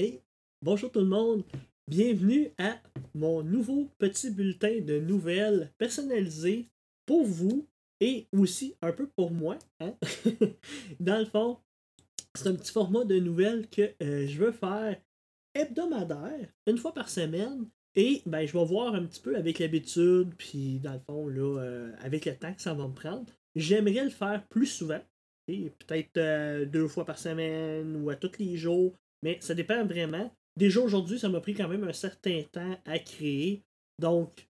Hey, bonjour tout le monde. Bienvenue à mon nouveau petit bulletin de nouvelles personnalisé pour vous et aussi un peu pour moi. hein? Dans le fond, c'est un petit format de nouvelles que euh, je veux faire hebdomadaire, une fois par semaine. Et ben, je vais voir un petit peu avec l'habitude, puis dans le fond, là, euh, avec le temps que ça va me prendre. J'aimerais le faire plus souvent. et Peut-être euh, deux fois par semaine ou à tous les jours. Mais ça dépend vraiment. Déjà aujourd'hui, ça m'a pris quand même un certain temps à créer. Donc,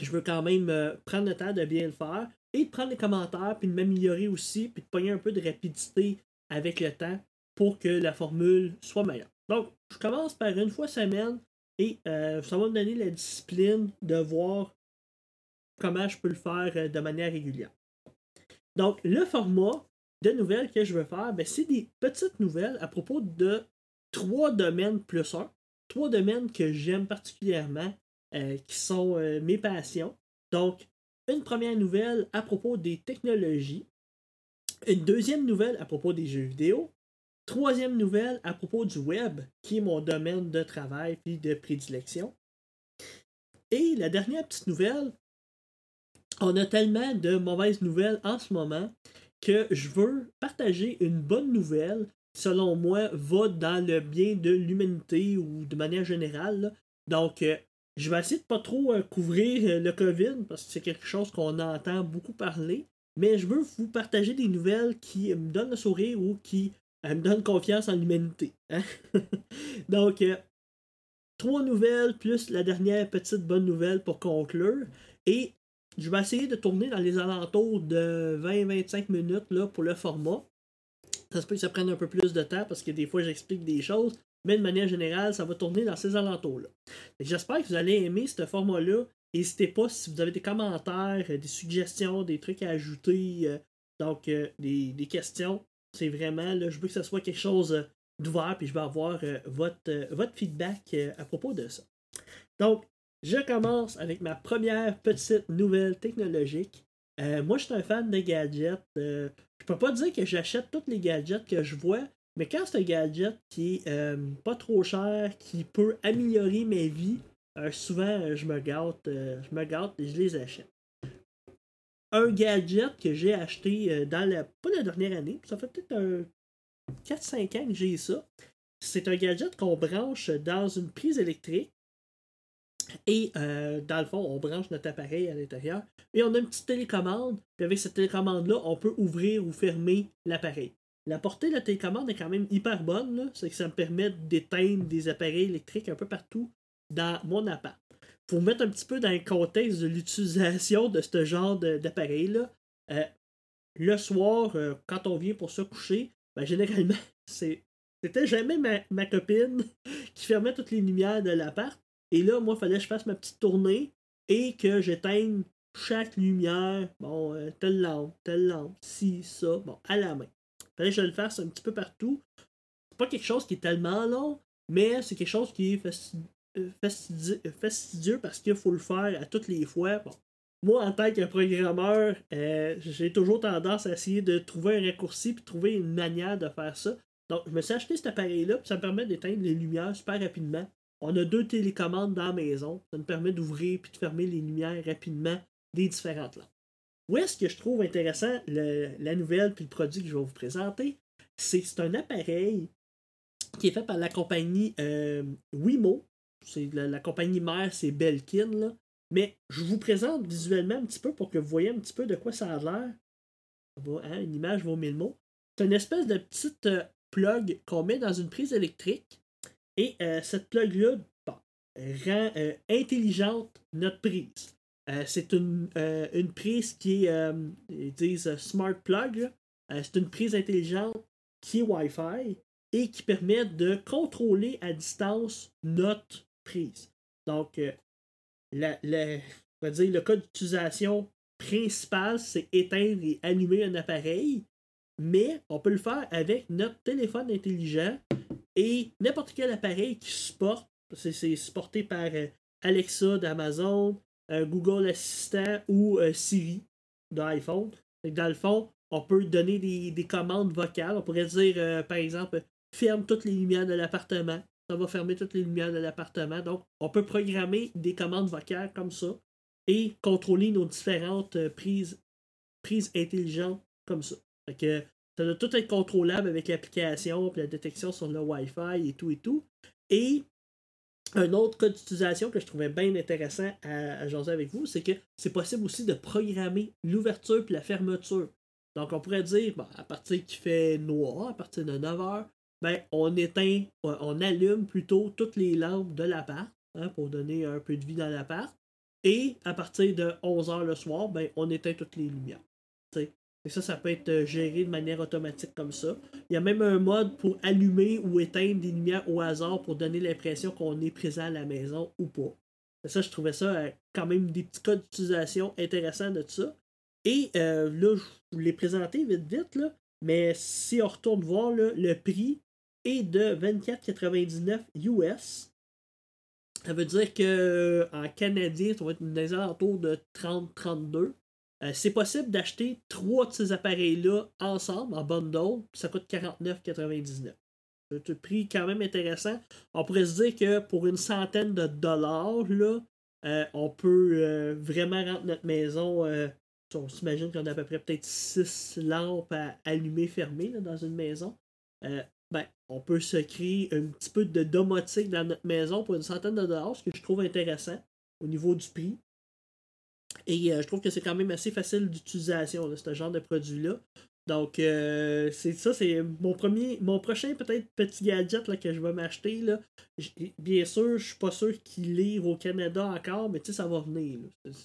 je veux quand même euh, prendre le temps de bien le faire et de prendre les commentaires, puis de m'améliorer aussi, puis de pogner un peu de rapidité avec le temps pour que la formule soit meilleure. Donc, je commence par une fois semaine et euh, ça va me donner la discipline de voir comment je peux le faire euh, de manière régulière. Donc, le format de nouvelles que je veux faire, ben, c'est des petites nouvelles à propos de trois domaines plus un. Trois domaines que j'aime particulièrement, euh, qui sont euh, mes passions. Donc, une première nouvelle à propos des technologies. Une deuxième nouvelle à propos des jeux vidéo. Troisième nouvelle à propos du web, qui est mon domaine de travail puis de prédilection. Et la dernière petite nouvelle, on a tellement de mauvaises nouvelles en ce moment que je veux partager une bonne nouvelle qui, selon moi, va dans le bien de l'humanité ou de manière générale. Donc, euh, je vais essayer de pas trop euh, couvrir euh, le COVID parce que c'est quelque chose qu'on entend beaucoup parler. Mais je veux vous partager des nouvelles qui me donnent le sourire ou qui me donnent confiance en l'humanité. hein. Donc, trois nouvelles plus la dernière petite bonne nouvelle pour conclure. Et je vais essayer de tourner dans les alentours de 20-25 minutes là, pour le format. Ça se peut que ça prenne un peu plus de temps parce que des fois j'explique des choses, mais de manière générale, ça va tourner dans ces alentours-là. J'espère que vous allez aimer ce format-là. N'hésitez pas si vous avez des commentaires, euh, des suggestions, des trucs à ajouter, euh, donc euh, des, questions. C'est vraiment, là, je veux que ce soit quelque chose d'ouvert, puis je vais avoir votre, votre feedback à propos de ça. Donc, je commence avec ma première petite nouvelle technologique. Euh, moi, je suis un fan de gadgets. Euh, je peux pas dire que j'achète tous les gadgets que je vois, mais quand c'est un gadget qui est euh, pas trop cher, qui peut améliorer ma vie, euh, souvent je me gâte, je me et je les achète. Un gadget que j'ai acheté dans la pas la dernière année, ça fait peut-être un 4-5 ans que j'ai ça. C'est un gadget qu'on branche dans une prise électrique. Et euh, dans le fond, on branche notre appareil à l'intérieur. Et on a une petite télécommande. Puis avec cette télécommande-là, on peut ouvrir ou fermer l'appareil. La portée de la télécommande est quand même hyper bonne. C'est que ça me permet d'éteindre des appareils électriques un peu partout dans mon appart. Faut mettre un petit peu dans le contexte de l'utilisation de ce genre d'appareil-là. Euh, le soir, euh, quand on vient pour se coucher, ben, généralement, c'était jamais ma, ma copine qui fermait toutes les lumières de l'appart. Et là, moi, il fallait que je fasse ma petite tournée et que j'éteigne chaque lumière. Bon, euh, telle lampe, telle lampe, ci, ça, bon, à la main. Fallait que je le fasse un petit peu partout. C'est pas quelque chose qui est tellement long, mais c'est quelque chose qui est euh, euh, fastidieux parce qu'il faut le faire à toutes les fois. Bon. Moi, en tant que programmeur, j'ai toujours tendance à essayer de trouver un raccourci puis trouver une manière de faire ça. Donc, je me suis acheté cet appareil-là, puis ça me permet d'éteindre les lumières super rapidement. On a deux télécommandes dans la maison. Ça me permet d'ouvrir puis de fermer les lumières rapidement des différentes lampes. Où est-ce que je trouve intéressant la nouvelle puis le produit que je vais vous présenter? C'est c'est un appareil qui est fait par la compagnie euh, Wimo. C'est la, compagnie mère, c'est Belkin. Mais je vous présente visuellement un petit peu pour que vous voyez un petit peu de quoi ça a l'air. Hein, Une image vaut mille mots. C'est une espèce de petite euh, plug qu'on met dans une prise électrique. Et euh, cette plug-là rend euh, intelligente notre prise. Euh, c'est une, une prise qui est, ils disent smart plug. c'est une prise intelligente qui est Wi-Fi et qui permet de contrôler à distance notre prise. Donc, on va dire, le cas d'utilisation principal, c'est éteindre et allumer un appareil, mais on peut le faire avec notre téléphone intelligent et n'importe quel appareil qui supporte. C'est supporté par euh, Alexa d'Amazon, euh, Google Assistant ou euh, Siri d'iPhone. Dans le fond, on peut donner des, des commandes vocales. On pourrait dire, par exemple, ferme toutes les lumières de l'appartement. Ça va fermer toutes les lumières de l'appartement. Donc, on peut programmer des commandes vocales comme ça et contrôler nos différentes prises, prises intelligentes comme ça. Ça doit tout être contrôlable avec l'application, la détection sur le Wi-Fi et tout et tout. Et un autre cas d'utilisation que je trouvais bien intéressant à, à jaser avec vous, c'est que c'est possible aussi de programmer l'ouverture et la fermeture. Donc on pourrait dire, à partir qu'il fait noir, à partir de 9 h ben, on éteint, on allume plutôt toutes les lampes de l'appart hein, pour donner un peu de vie dans l'appart. Et à partir de 11 h le soir, ben, on éteint toutes les lumières. Et ça, ça peut être euh, géré de manière automatique comme ça. Il y a même un mode pour allumer ou éteindre des lumières au hasard pour donner l'impression qu'on est présent à la maison ou pas. Ça, je trouvais ça euh, quand même des petits codes d'utilisation intéressants de ça. Et euh, là, je vous l'ai présenté vite vite, là, mais si on retourne voir le prix est de 24,99 US. Ça veut dire que en canadien, ça va être des alentours de 30-32. Euh, c'est possible d'acheter trois de ces appareils-là ensemble, en bundle, ça coûte 49,99. C'est un prix quand même intéressant. On pourrait se dire que pour une centaine de dollars, là, euh, on peut euh, vraiment rentrer notre maison. on s'imagine qu'on a à peu près peut-être 6 lampes à allumer fermées dans une maison. ben, on peut se créer un petit peu de domotique dans notre maison pour une centaine de dollars, ce que je trouve intéressant au niveau du prix. Et euh, je trouve que c'est quand même assez facile d'utilisation, ce genre de produit-là. Donc, euh, c'est ça, c'est mon premier, mon prochain peut-être petit gadget là, que je vais m'acheter. Bien sûr, je suis pas sûr qu'il livre au Canada encore, mais tu sais, ça va venir.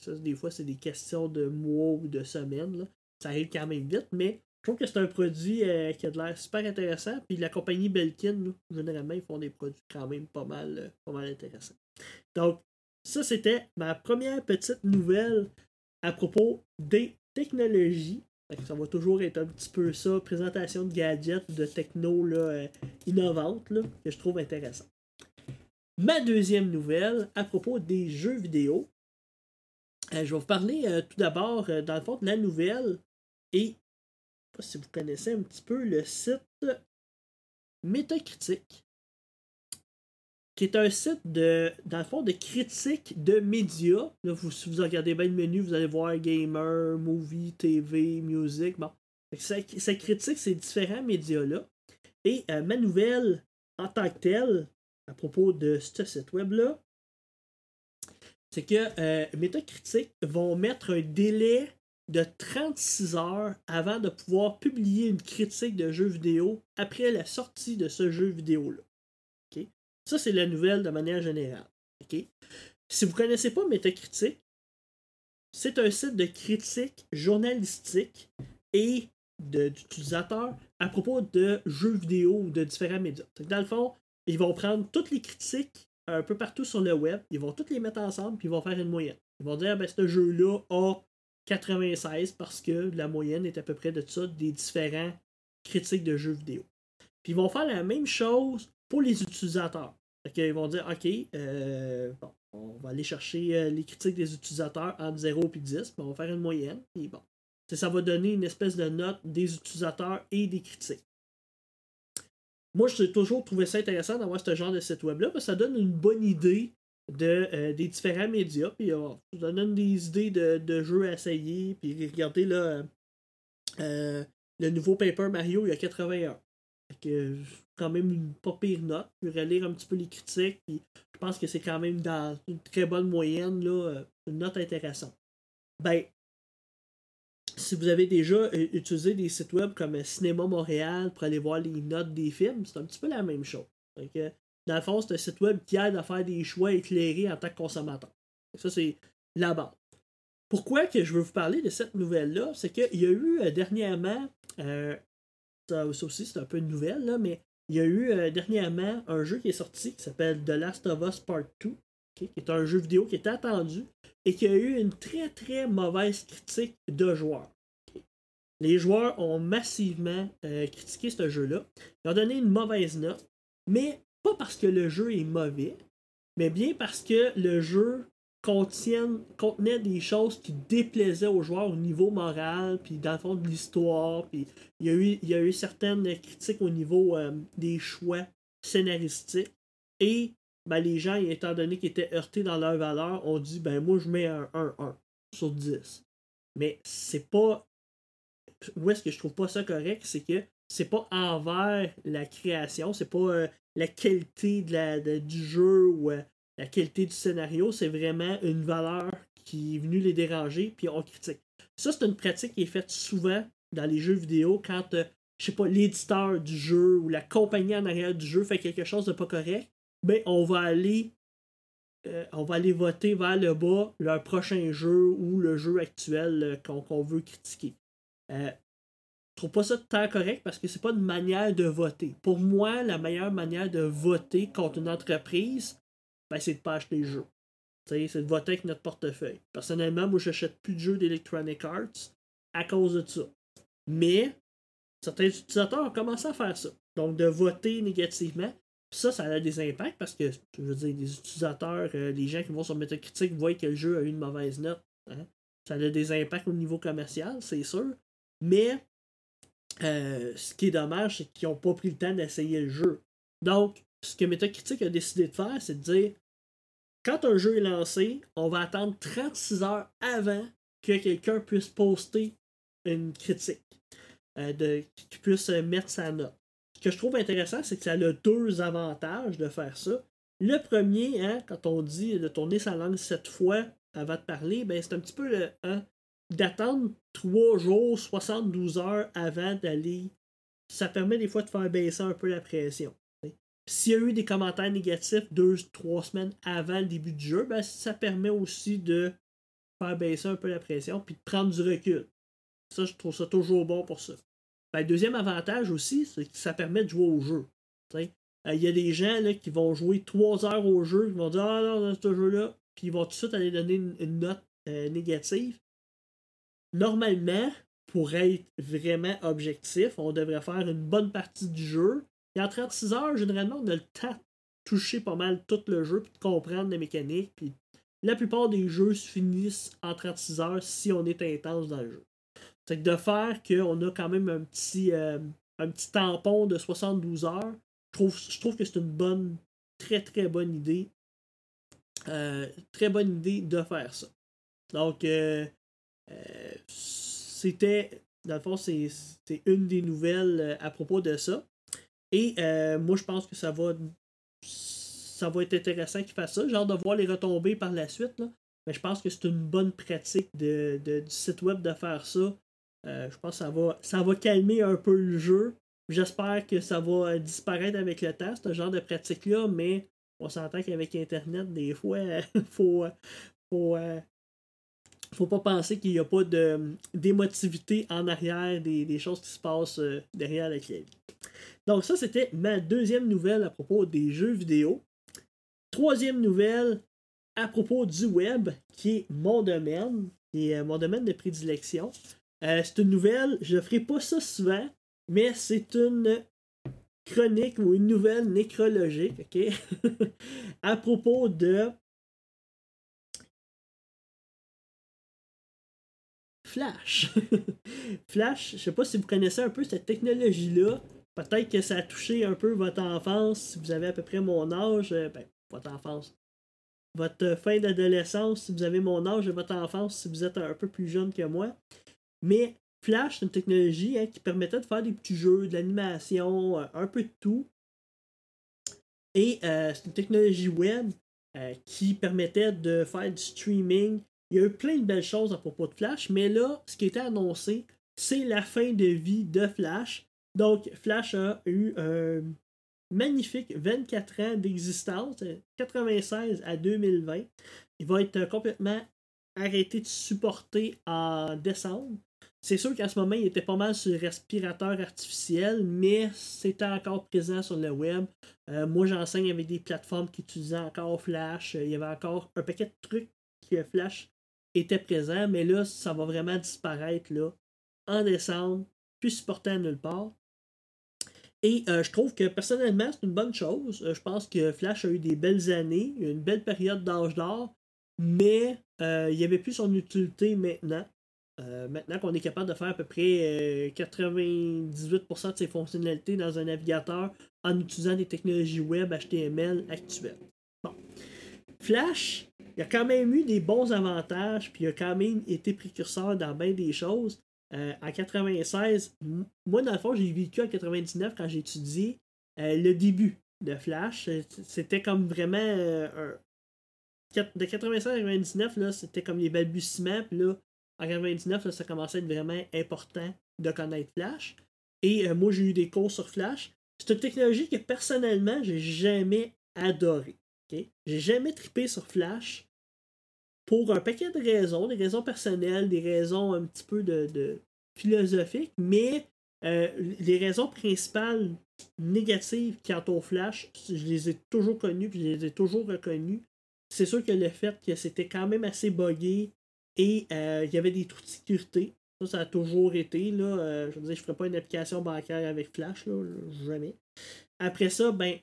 des fois, c'est des questions de mois ou de semaines. Ça arrive quand même vite, mais je trouve que c'est un produit euh, qui a de l'air super intéressant. Puis la compagnie Belkin, généralement, ils font des produits quand même pas mal, pas mal intéressants. Donc, ça, c'était ma première petite nouvelle à propos des technologies. Ça va toujours être un petit peu ça, présentation de gadgets, de techno là, euh, innovantes, là, que je trouve intéressant. Ma deuxième nouvelle à propos des jeux vidéo. Euh, je vais vous parler euh, tout d'abord, dans le fond, de la nouvelle. Et, je sais pas si vous connaissez un petit peu le site Métacritique qui est un site de, dans le fond, de critique de médias. Là, vous, si vous regardez bien le menu, vous allez voir gamer, movie, TV, music. Bon. Ça, critique ces différents médias-là. Et euh, ma nouvelle en tant que telle, à propos de ce site web-là, c'est que euh, Metacritic vont mettre un délai de 36 heures avant de pouvoir publier une critique de jeu vidéo après la sortie de ce jeu vidéo-là. Ça, c'est la nouvelle de manière générale. Si vous ne connaissez pas Metacritic, c'est un site de critique journalistique et d'utilisateurs à propos de jeux vidéo ou de différents médias. Dans le fond, ils vont prendre toutes les critiques un peu partout sur le web, ils vont toutes les mettre ensemble, puis ils vont faire une moyenne. Ils vont dire, ben, ce jeu-là a 96 parce que la moyenne est à peu près de ça des différents critiques de jeux vidéo. Puis ils vont faire la même chose pour les utilisateurs. Ils vont dire, OK, euh, on va aller chercher euh, les critiques des utilisateurs entre 0 et 10, on va faire une moyenne, et bon. Ça va donner une espèce de note des utilisateurs et des critiques. Moi, j'ai toujours trouvé ça intéressant d'avoir ce genre de site web-là, parce que ça donne une bonne idée de, euh, des différents médias, puis ça donne des idées de, jeux à essayer, puis regardez là, le nouveau Paper Mario, il y a 81 que quand même une pas pire note. Je vais relire un petit peu les critiques. Puis je pense que c'est quand même dans une très bonne moyenne, là, euh, une note intéressante. Ben, si vous avez déjà euh, utilisé des sites web comme Cinéma Montréal pour aller voir les notes des films, c'est un petit peu la même chose. dans le fond, c'est un site web qui aide à faire des choix éclairés en tant que consommateur. ça, c'est la base. Pourquoi que je veux vous parler de cette nouvelle-là? C'est qu'il y a eu euh, dernièrement ça, aussi, c'est un peu une nouvelle, là, mais il y a eu euh, dernièrement un jeu qui est sorti qui s'appelle The Last of Us Part 2, qui est un jeu vidéo qui est attendu et qui a eu une très très mauvaise critique de joueurs. Les joueurs ont massivement euh, critiqué ce jeu-là. Ils ont donné une mauvaise note, mais pas parce que le jeu est mauvais, mais bien parce que le jeu contiennent, contenaient des choses qui déplaisaient aux joueurs au niveau moral, puis dans le fond de l'histoire, puis il y, a eu, il y a eu certaines critiques au niveau euh, des choix scénaristiques. Et ben, les gens, étant donné qu'ils étaient heurtés dans leurs valeurs, ont dit ben moi je mets un 1-1 sur 10. Mais c'est pas. Où est-ce que je trouve pas ça correct? C'est que c'est pas envers la création, c'est pas euh, la qualité de la, du jeu ou euh, la qualité du scénario, c'est vraiment une valeur qui est venue les déranger, puis on critique. Ça, c'est une pratique qui est faite souvent dans les jeux vidéo quand, euh, je sais pas, l'éditeur du jeu ou la compagnie en arrière du jeu fait quelque chose de pas correct, ben on va aller on va aller voter vers le bas leur prochain jeu ou le jeu actuel qu'on veut critiquer. Euh, je trouve pas ça tant correct parce que c'est pas une manière de voter. Pour moi, la meilleure manière de voter contre une entreprise, c'est de pas acheter le jeu. C'est de voter avec notre portefeuille. Personnellement, moi, j'achète plus de jeux d'Electronic Arts à cause de ça. Mais certains utilisateurs ont commencé à faire ça. Donc, de voter négativement. ça, ça a des impacts parce que, je veux dire, les utilisateurs, euh, les gens qui vont sur Metacritic voient que le jeu a eu une mauvaise note. Hein. Ça a des impacts au niveau commercial, c'est sûr. Mais euh, ce qui est dommage, c'est qu'ils n'ont pas pris le temps d'essayer le jeu. Donc, ce que Metacritic a décidé de faire, c'est de dire quand un jeu est lancé, on va attendre 36 heures avant que quelqu'un puisse poster une critique, euh, de, qu'il puisse mettre sa note. Ce que je trouve intéressant, c'est que ça a deux avantages de faire ça. Le premier, hein, quand on dit de tourner sa langue sept fois avant de parler, ben c'est un petit peu hein, d'attendre 3 jours, 72 heures avant d'aller. Ça permet des fois de faire baisser un peu la pression. S'il y a eu des commentaires négatifs 2-3 semaines avant le début du jeu, ben, ça permet aussi de faire baisser un peu la pression puis de prendre du recul. Ça, je trouve ça toujours bon pour ça. Ben, le deuxième avantage aussi, c'est que ça permet de jouer au jeu. Euh, il y a des gens là, qui vont jouer 3 heures au jeu, qui vont dire Ah non, dans ce jeu-là, puis ils vont tout de suite aller donner une, note euh, négative normalement, pour être vraiment objectif, on devrait faire une bonne partie du jeu. Et en 36 heures, généralement, on a le temps de toucher pas mal tout le jeu, puis de comprendre les mécaniques. Puis la plupart des jeux se finissent en 36 heures si on est intense dans le jeu. C'est de faire qu'on a quand même un petit, euh, un petit tampon de 72 heures, je trouve, que c'est une bonne, très très bonne idée. Euh, très bonne idée de faire ça. Donc, euh, c'était, dans le fond, c'est une des nouvelles à propos de ça. Et euh, moi, je pense que ça va, ça va être intéressant qu'ils fassent ça. Genre de voir les retombées par la suite. Là. Mais je pense que c'est une bonne pratique de, du site web de faire ça. je pense que ça va, ça va calmer un peu le jeu. J'espère que ça va disparaître avec le temps, ce genre de pratique-là, mais on s'entend qu'avec Internet, des fois, il faut, faut, faut pas penser qu'il n'y a pas de d'émotivité en arrière des, choses qui se passent euh, derrière la clavier. Donc ça, c'était ma deuxième nouvelle à propos des jeux vidéo. Troisième nouvelle à propos du web, qui est mon domaine, qui est euh, mon domaine de prédilection. Euh, c'est une nouvelle, je ne ferai pas ça souvent, mais c'est une chronique ou une nouvelle nécrologique, ok? à propos de Flash. Flash, je sais pas si vous connaissez un peu cette technologie-là. Peut-être que ça a touché un peu votre enfance, si vous avez à peu près mon âge. Euh, ben, votre enfance. Votre fin d'adolescence, si vous avez mon âge, et votre enfance, si vous êtes un peu plus jeune que moi. Mais Flash, c'est une technologie hein, qui permettait de faire des petits jeux, de l'animation, euh, un peu de tout. Et euh, c'est une technologie web qui permettait de faire du streaming il y a eu plein de belles choses à propos de Flash, mais là, ce qui était annoncé, c'est la fin de vie de Flash. Donc, Flash a eu un magnifique 24 ans d'existence, 96 à 2020. Il va être complètement arrêté de supporter en décembre. C'est sûr qu'à ce moment, il était pas mal sur le respirateur artificiel, mais c'était encore présent sur le web. Euh, moi, j'enseigne avec des plateformes qui utilisaient encore Flash. Il y avait encore un paquet de trucs que Flash était présent, mais là, ça va vraiment disparaître là, en décembre, puis supporté à nulle part. Et euh, je trouve que personnellement, c'est une bonne chose. Euh, je pense que Flash a eu des belles années, une belle période d'âge d'or. mais il n'y avait plus son utilité maintenant. maintenant qu'on est capable de faire à peu près 98% de ses fonctionnalités dans un navigateur en utilisant des technologies web HTML actuelles. Bon. Flash, il a quand même eu des bons avantages, puis il a quand même été précurseur dans bien des choses. Euh, en 96, moi, dans le fond, j'ai vécu en 99 quand j'ai étudié euh, le début de Flash. C'était comme vraiment euh, De 96 à 99, là, c'était comme les balbutiements. Puis là, en 99, ça commençait à être vraiment important de connaître Flash. Et moi, j'ai eu des cours sur Flash. C'est une technologie que personnellement, j'ai jamais adoré. J'ai jamais trippé sur Flash pour un paquet de raisons, des raisons personnelles, des raisons un petit peu de, philosophiques, mais euh, les raisons principales négatives quant au Flash, je les ai toujours connues, puis je les ai toujours reconnues. C'est sûr que le fait que c'était quand même assez buggé et euh, il y avait des trous de sécurité. Ça, ça a toujours été. Là, euh, je veux dire, je ne ferais pas une application bancaire avec Flash, là, jamais. Après ça, ben,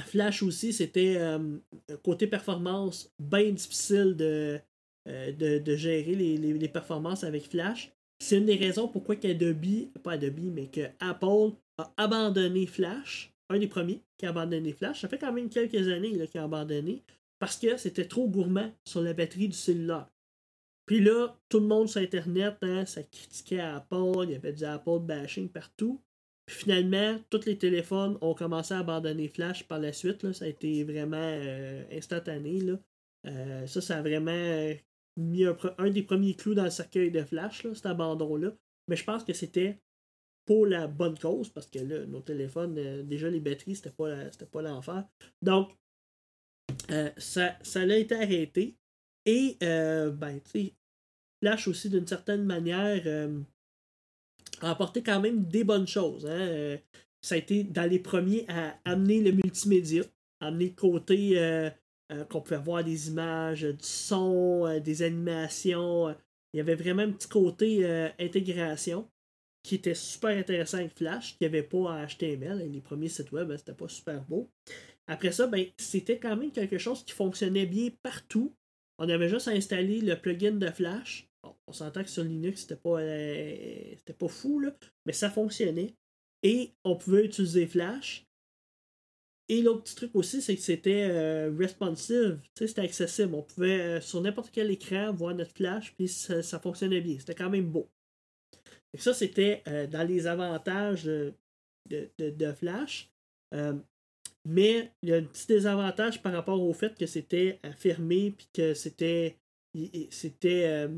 Flash aussi, c'était euh, côté performance bien difficile de, euh, de, gérer les, performances avec Flash. C'est une des raisons pourquoi qu'Adobe, pas Adobe, mais que Apple a abandonné Flash. Un des premiers qui a abandonné Flash. Ça fait quand même quelques années qu'il a abandonné parce que c'était trop gourmand sur la batterie du cellulaire. Puis là, tout le monde sur Internet, hein, ça critiquait Apple, il y avait du Apple bashing partout finalement, tous les téléphones ont commencé à abandonner Flash par la suite. Ça a été vraiment euh, instantané. Euh, ça, ça a vraiment euh, mis un, des premiers clous dans le cercueil de Flash, cet abandon-là. Mais je pense que c'était pour la bonne cause, parce que là, nos téléphones, déjà les batteries, c'était pas, pas l'enfer. Donc, ça, ça été arrêté. Et, ben, tu sais, Flash aussi, d'une certaine manière, a apporté quand même des bonnes choses. Hein. Euh, ça a été dans les premiers à amener le multimédia, amener le côté euh, euh, qu'on pouvait voir des images, du son, des animations. Il y avait vraiment un petit côté intégration qui était super intéressant avec Flash, qui n'y avait pas en HTML. Les premiers sites web, c'était pas super beau. Après ça, ben, c'était quand même quelque chose qui fonctionnait bien partout. On avait juste à installer le plugin de Flash on s'entend que sur Linux, c'était pas, euh, pas fou, là, mais ça fonctionnait. Et on pouvait utiliser Flash. Et l'autre petit truc aussi, c'est que c'était euh, responsive, c'était accessible. On pouvait, euh, sur n'importe quel écran, voir notre Flash, puis ça, fonctionnait bien. C'était quand même beau. Et ça, c'était dans les avantages de, de Flash. mais il y a un petit désavantage par rapport au fait que c'était fermé, puis que c'était c'était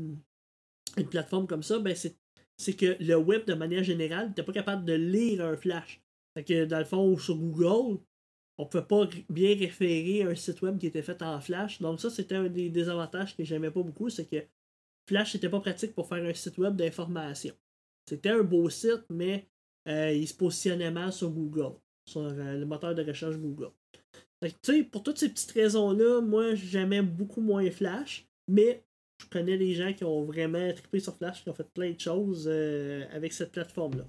une plateforme comme ça, ben c'est que le web, de manière générale, n'était pas capable de lire un flash. Fait que dans le fond, sur Google, on ne pouvait pas bien référer un site web qui était fait en flash. Donc ça, c'était un des désavantages que j'aimais pas beaucoup, c'est que Flash n'était pas pratique pour faire un site web d'information. C'était un beau site, mais euh, il se positionnait mal sur Google, sur euh, le moteur de recherche Google. Fait pour toutes ces petites raisons-là, moi j'aimais beaucoup moins Flash, mais je connais des gens qui ont vraiment trippé sur Flash, qui ont fait plein de choses euh, avec cette plateforme-là.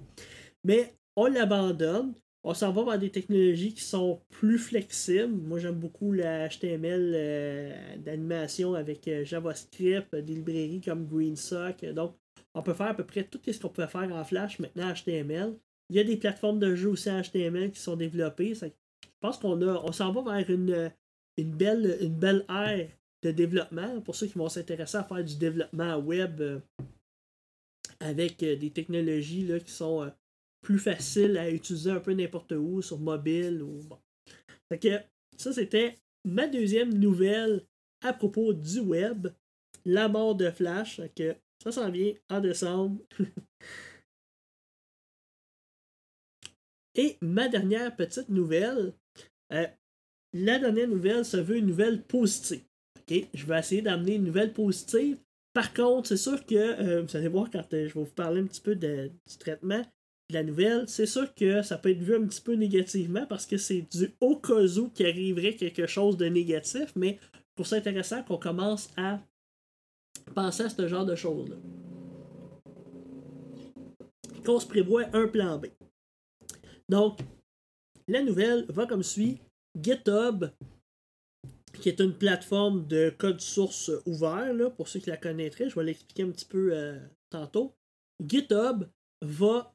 Mais on l'abandonne. On s'en va vers des technologies qui sont plus flexibles. Moi, j'aime beaucoup la HTML euh, d'animation avec euh, JavaScript, des librairies comme GreenSock. Donc, on peut faire à peu près tout ce qu'on peut faire en Flash maintenant HTML. Il y a des plateformes de jeux aussi HTML qui sont développées. je pense qu'on on s'en va vers une, une, belle, une belle ère de développement, pour ceux qui vont s'intéresser à faire du développement web euh, avec euh, des technologies là, qui sont euh, plus faciles à utiliser un peu n'importe où, sur mobile ou bon. Que ça, c'était ma deuxième nouvelle à propos du web, la mort de Flash. que ça s'en vient en décembre. Et ma dernière petite nouvelle, la dernière nouvelle se veut une nouvelle positive. Je vais essayer d'amener une nouvelle positive. Par contre, c'est sûr que, euh, vous allez voir quand euh, je vais vous parler un petit peu du traitement de la nouvelle, c'est sûr que ça peut être vu un petit peu négativement parce que c'est du au cas où qu'il arriverait quelque chose de négatif, mais pour ça intéressant qu'on commence à penser à ce genre de choses-là. Qu'on se prévoit un plan B. Donc, la nouvelle va comme suit. GitHub qui est une plateforme de code source ouvert, là, pour ceux qui la connaîtraient. Je vais l'expliquer un petit peu euh, tantôt. GitHub va,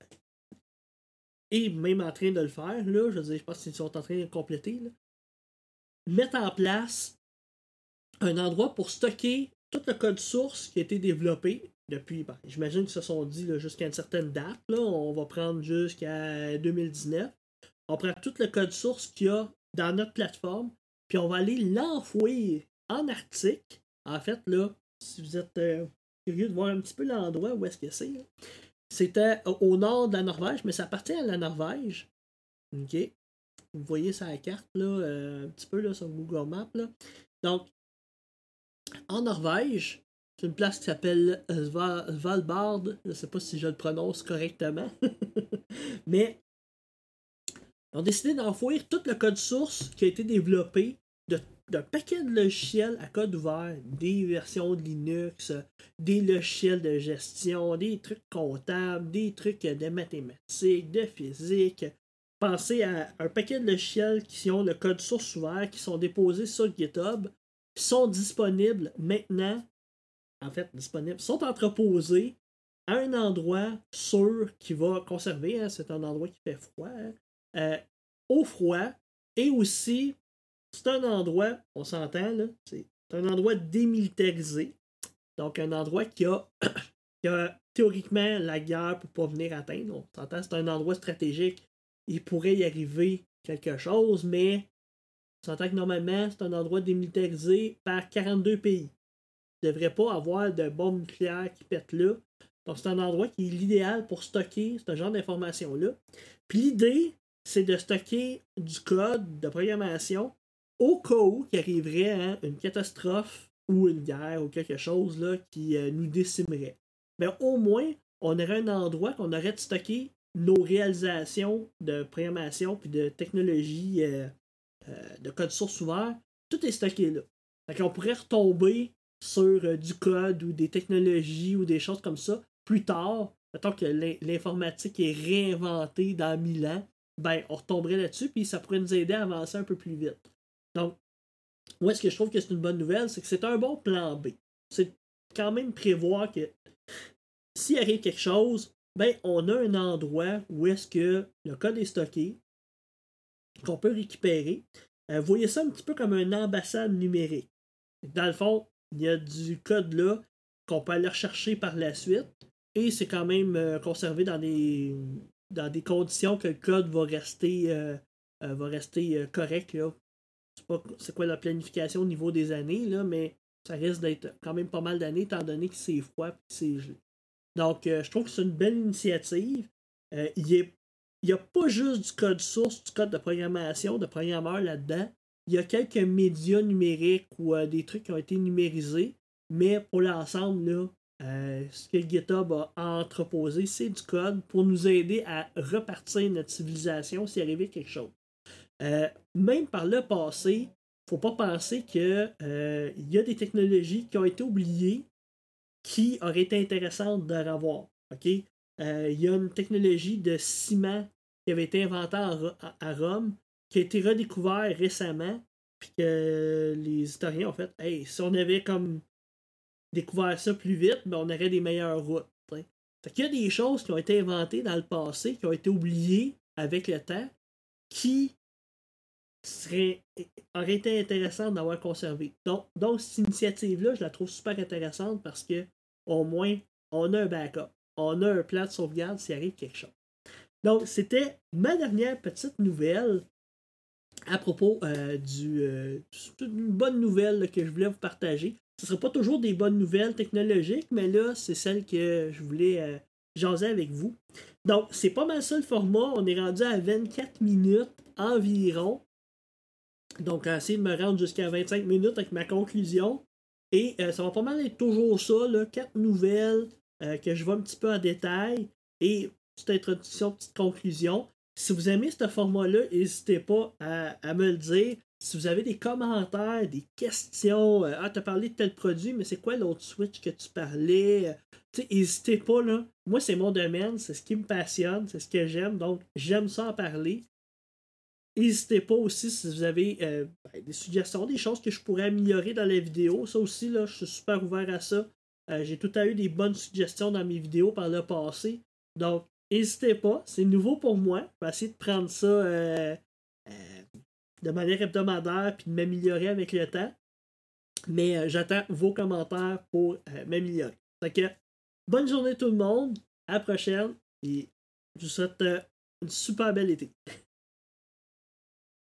et même en train de le faire, là, je veux dire, je pense qu'ils sont en train de compléter, mettre en place un endroit pour stocker tout le code source qui a été développé depuis, ben, j'imagine qu'ils se sont dit jusqu'à une certaine date, là, on va prendre jusqu'à 2019. On prend tout le code source qu'il y a dans notre plateforme, puis on va aller l'enfouir en article. En fait, là, si vous êtes euh, curieux de voir un petit peu l'endroit où est-ce que c'est, c'était au nord de la Norvège, mais ça appartient à la Norvège. OK? Vous voyez ça à la carte, là, euh, un petit peu là, sur Google Maps. Là. Donc, en Norvège, c'est une place qui s'appelle Svalbard. Je ne sais pas si je le prononce correctement. Mais ils ont décidé d'enfouir tout le code source qui a été développé d'un paquet de logiciels à code ouvert, des versions de Linux, des logiciels de gestion, des trucs comptables, des trucs de mathématiques, de physique. Pensez à un paquet de logiciels qui ont le code source ouvert, qui sont déposés sur GitHub, qui sont disponibles maintenant en fait, disponibles, sont entreposés à un endroit sûr qui va conserver, hein, c'est un endroit qui fait froid, hein, euh, au froid, et aussi, c'est un endroit, on s'entend, là, c'est un endroit démilitarisé, donc un endroit qui a, qui a théoriquement la guerre pour pas venir atteindre, on s'entend, c'est un endroit stratégique, il pourrait y arriver quelque chose, mais on s'entend que normalement, c'est un endroit démilitarisé par 42 pays ne devrait pas avoir de bombes nucléaires qui pètent là. Donc, c'est un endroit qui est l'idéal pour stocker ce genre d'informations-là. Puis l'idée, c'est de stocker du code de programmation au cas où il arriverait hein, une catastrophe ou une guerre ou quelque chose là, qui euh, nous décimerait. Mais au moins, on aurait un endroit qu'on aurait de stocker nos réalisations de programmation puis de technologie euh, euh, de code source ouvert. Tout est stocké là. Donc, on pourrait retomber sur du code ou des technologies ou des choses comme ça plus tard, mettons que l'informatique est réinventée dans mille ans, ben on retomberait là-dessus, puis ça pourrait nous aider à avancer un peu plus vite. Donc, moi, ce que je trouve que c'est une bonne nouvelle, c'est que c'est un bon plan B. C'est quand même prévoir que s'il arrive quelque chose, ben on a un endroit où est-ce que le code est stocké, qu'on peut récupérer. Euh, voyez ça un petit peu comme une ambassade numérique. Dans le fond, il y a du code là qu'on peut aller rechercher par la suite. Et c'est quand même euh, conservé dans des, dans des conditions que le code va rester, euh, euh, va rester correct. Là. sais pas c'est quoi la planification au niveau des années, là, mais ça risque d'être quand même pas mal d'années étant donné que c'est froid et c'est gelé. Donc, je trouve que c'est une belle initiative. il n'y a pas juste du code source, du code de programmation, de programmeur là-dedans. Il y a quelques médias numériques ou euh, des trucs qui ont été numérisés, mais pour l'ensemble, euh, ce que GitHub a entreposé, c'est du code pour nous aider à repartir notre civilisation s'il arrivait quelque chose. Euh, même par le passé, faut pas penser qu'il y a des technologies qui ont été oubliées qui auraient été intéressantes de revoir. Il y a une technologie de ciment qui avait été inventée à Rome qui a été redécouvert récemment, puis que les historiens ont fait Hey, si on avait comme découvert ça plus vite, ben on aurait des meilleures routes. Qu'il y a des choses qui ont été inventées dans le passé, qui ont été oubliées avec le temps, qui seraient, auraient été intéressantes d'avoir conservé. Donc, donc cette initiative-là, je la trouve super intéressante parce que au moins, on a un backup. On a un plan de sauvegarde s'il arrive quelque chose. Donc, c'était ma dernière petite nouvelle à propos euh, du, euh, d'une bonne nouvelle que je voulais vous partager. Ce ne sera pas toujours des bonnes nouvelles technologiques, mais là, c'est celle que je voulais euh, jaser avec vous. Donc, c'est pas mal ça le format. On est rendu à 24 minutes environ. Donc, essayer de me rendre jusqu'à 25 minutes avec ma conclusion. Et ça va pas mal être toujours ça, là, quatre nouvelles que je vois un petit peu en détail. Et petite introduction, petite conclusion. Si vous aimez ce format-là, n'hésitez pas à, me le dire. Si vous avez des commentaires, des questions, euh, ah, t'as parlé de tel produit, mais c'est quoi l'autre Switch que tu parlais? Euh, n'hésitez pas, là. Moi, c'est mon domaine, c'est ce qui me passionne, c'est ce que j'aime, donc j'aime ça en parler. n'hésitez pas aussi si vous avez ben, des suggestions, des choses que je pourrais améliorer dans la vidéo. Ça aussi, là, je suis super ouvert à ça. J'ai tout à eu des bonnes suggestions dans mes vidéos par le passé. Donc, n'hésitez pas. C'est nouveau pour moi. Je vais essayer de prendre ça de manière hebdomadaire puis de m'améliorer avec le temps. Mais euh, j'attends vos commentaires pour euh, m'améliorer. Donc, bonne journée tout le monde. À la prochaine. Et je vous souhaite euh, une super belle été.